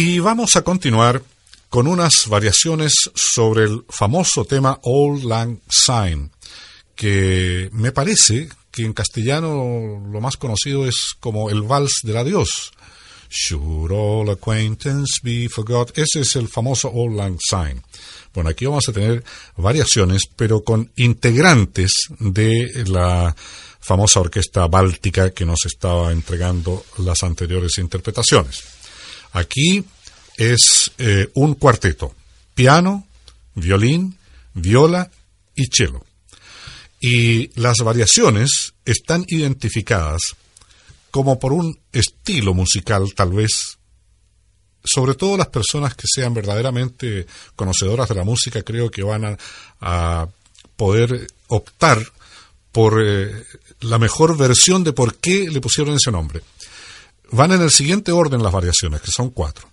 Y vamos a continuar con unas variaciones sobre el famoso tema Old Lang Syne, que me parece que en castellano lo más conocido es como el vals del adiós. Should all acquaintance be forgot? Ese es el famoso Old Lang Syne. Bueno, aquí vamos a tener variaciones, pero con integrantes de la famosa orquesta báltica que nos estaba entregando las anteriores interpretaciones. Aquí es eh, un cuarteto, piano, violín, viola y cello. Y las variaciones están identificadas como por un estilo musical tal vez. Sobre todo las personas que sean verdaderamente conocedoras de la música creo que van a, poder optar por eh, la mejor versión de por qué le pusieron ese nombre. Van en el siguiente orden las variaciones, que son cuatro.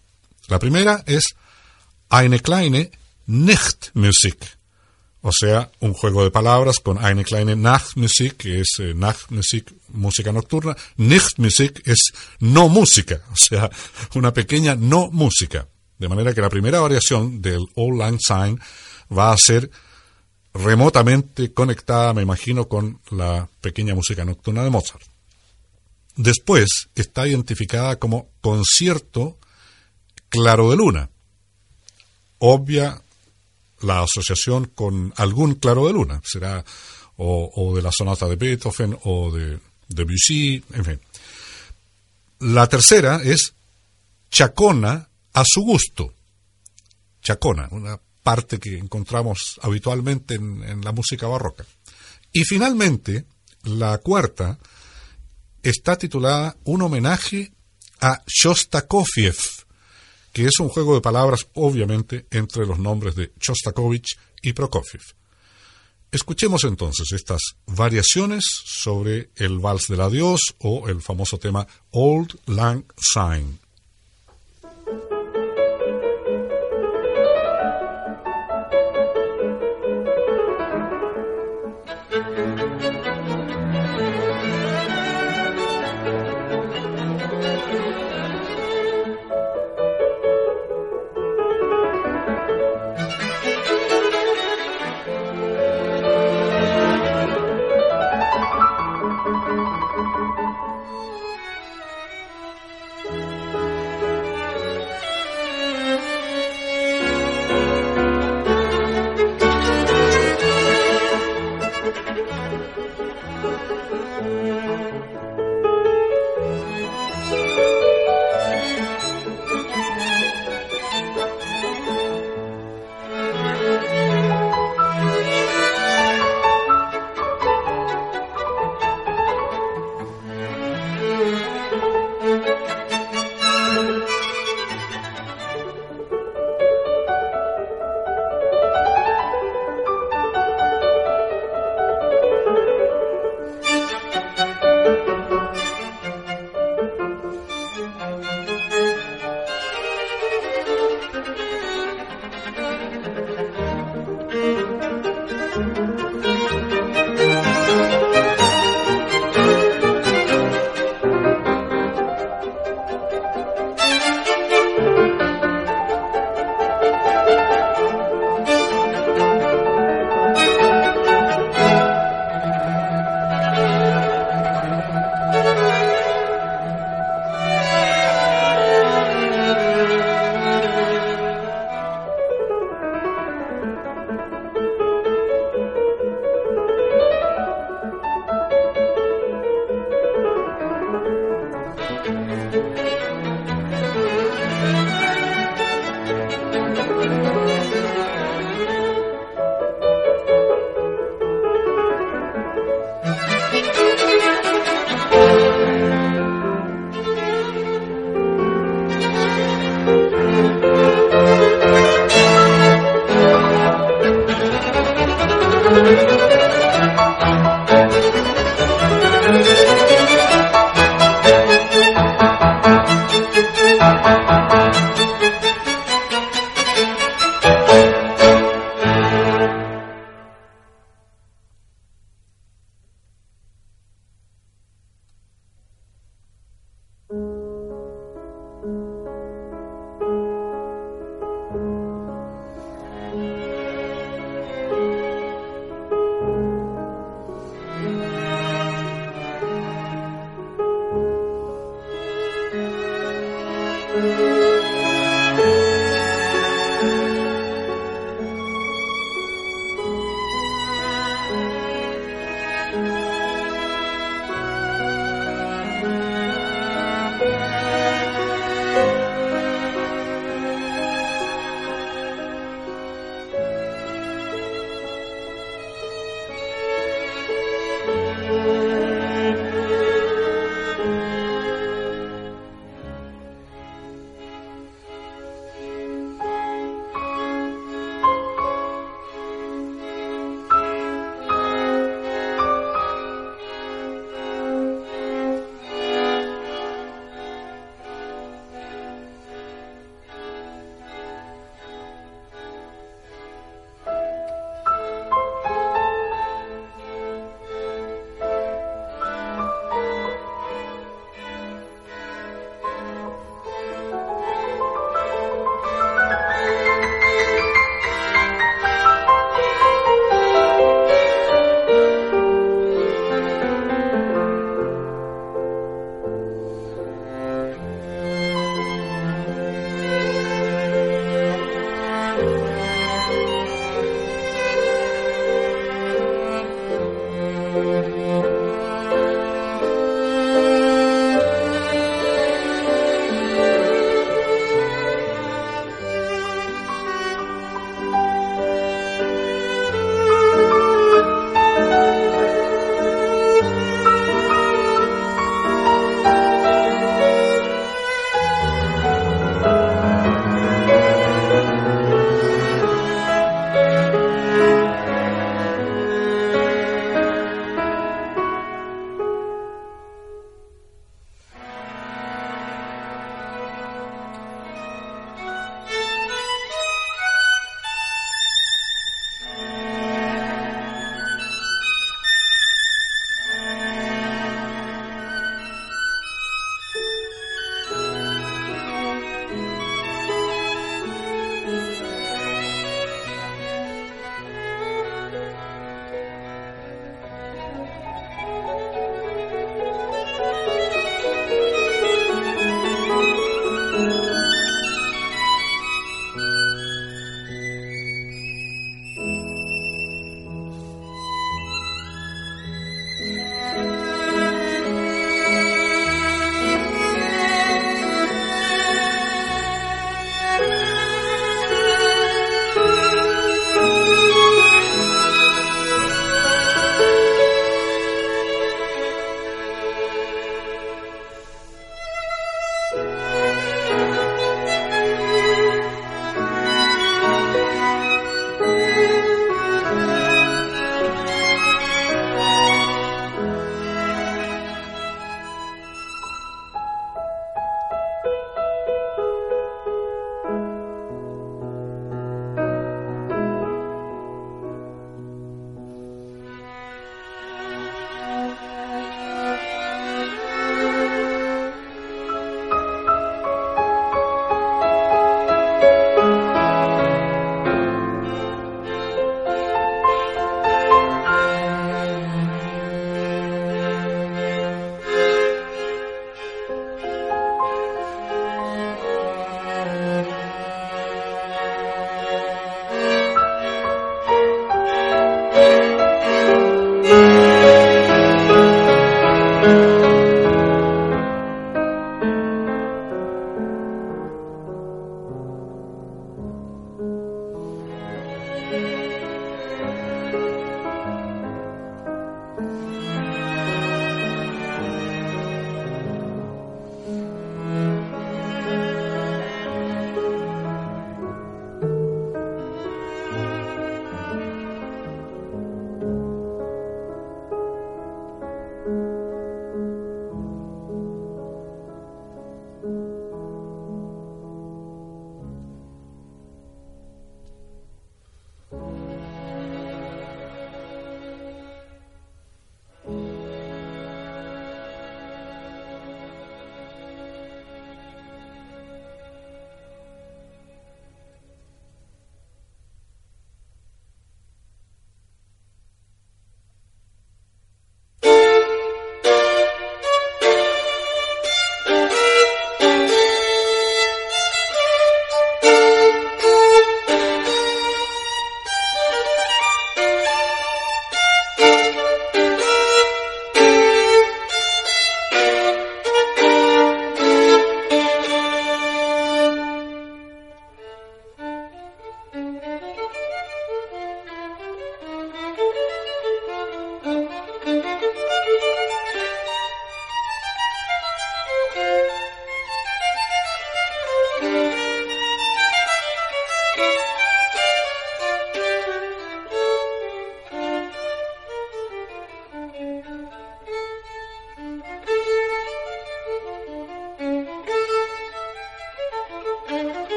La primera es Eine kleine Nachtmusik, o sea, un juego de palabras con Eine kleine Nachtmusik, que es eh, Nachtmusik, música nocturna, Nachtmusik es no música, o sea, una pequeña no música. De manera que la primera variación del Old Lang Syne va a ser remotamente conectada, me imagino, con la pequeña música nocturna de Mozart. Después está identificada como concierto claro de luna. Obvia la asociación con algún claro de luna, será o, de la sonata de Beethoven o de Debussy, en fin. La tercera es chacona a su gusto. Chacona, una parte que encontramos habitualmente en, en la música barroca. Y finalmente, la cuarta está titulada Un homenaje a Shostakovich, que es un juego de palabras, obviamente, entre los nombres de Shostakovich y Prokofiev. Escuchemos entonces estas variaciones sobre el vals del adiós o el famoso tema Old Lang Syne.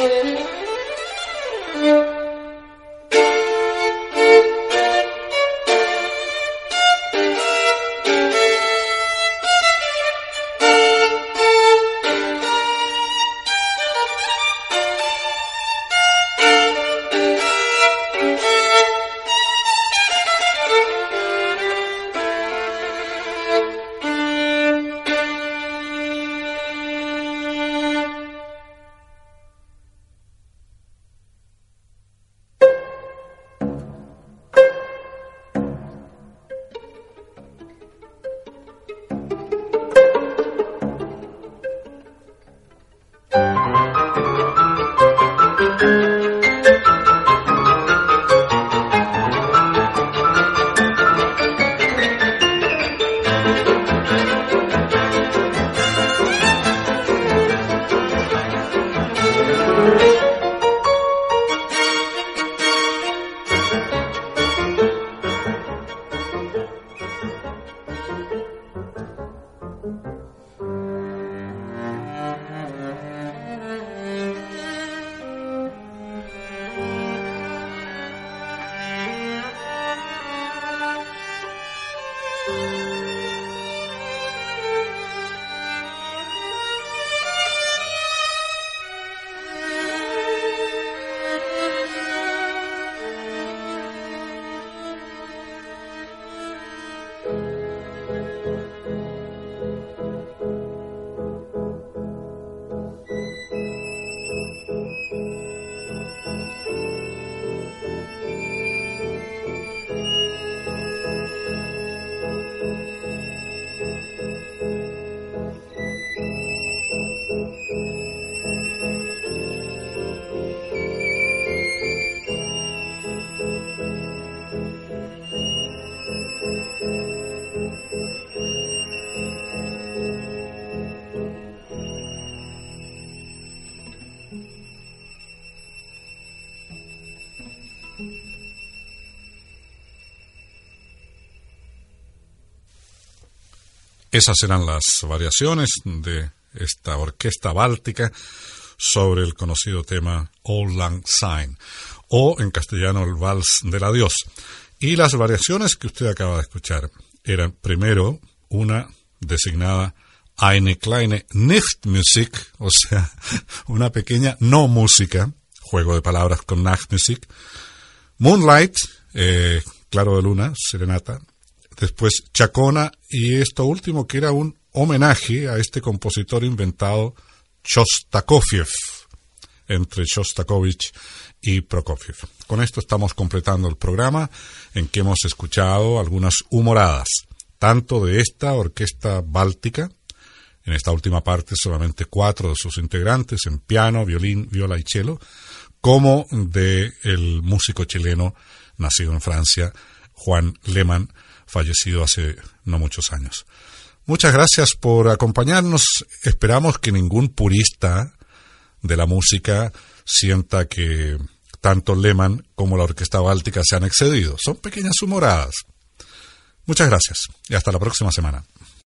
Thank you. Esas eran las variaciones de esta orquesta báltica sobre el conocido tema Old Lang Syne, o en castellano el Vals del Adiós. Y las variaciones que usted acaba de escuchar eran primero una designada Eine kleine Nichtmusik, o sea, una pequeña no música, juego de palabras con Nachtmusik, Moonlight, eh, Claro de Luna, Serenata, después Chacona y esto último que era un homenaje a este compositor inventado Shostakovich, entre Shostakovich y Prokofiev. Con esto estamos completando el programa en que hemos escuchado algunas humoradas, tanto de esta orquesta báltica, en esta última parte solamente cuatro de sus integrantes en piano, violín, viola y cello, como de el músico chileno nacido en Francia, Juan Lehmann, fallecido hace no muchos años. Muchas gracias por acompañarnos. Esperamos que ningún purista de la música sienta que tanto Lehmann como la Orquesta Báltica se han excedido. Son pequeñas humoradas. Muchas gracias y hasta la próxima semana.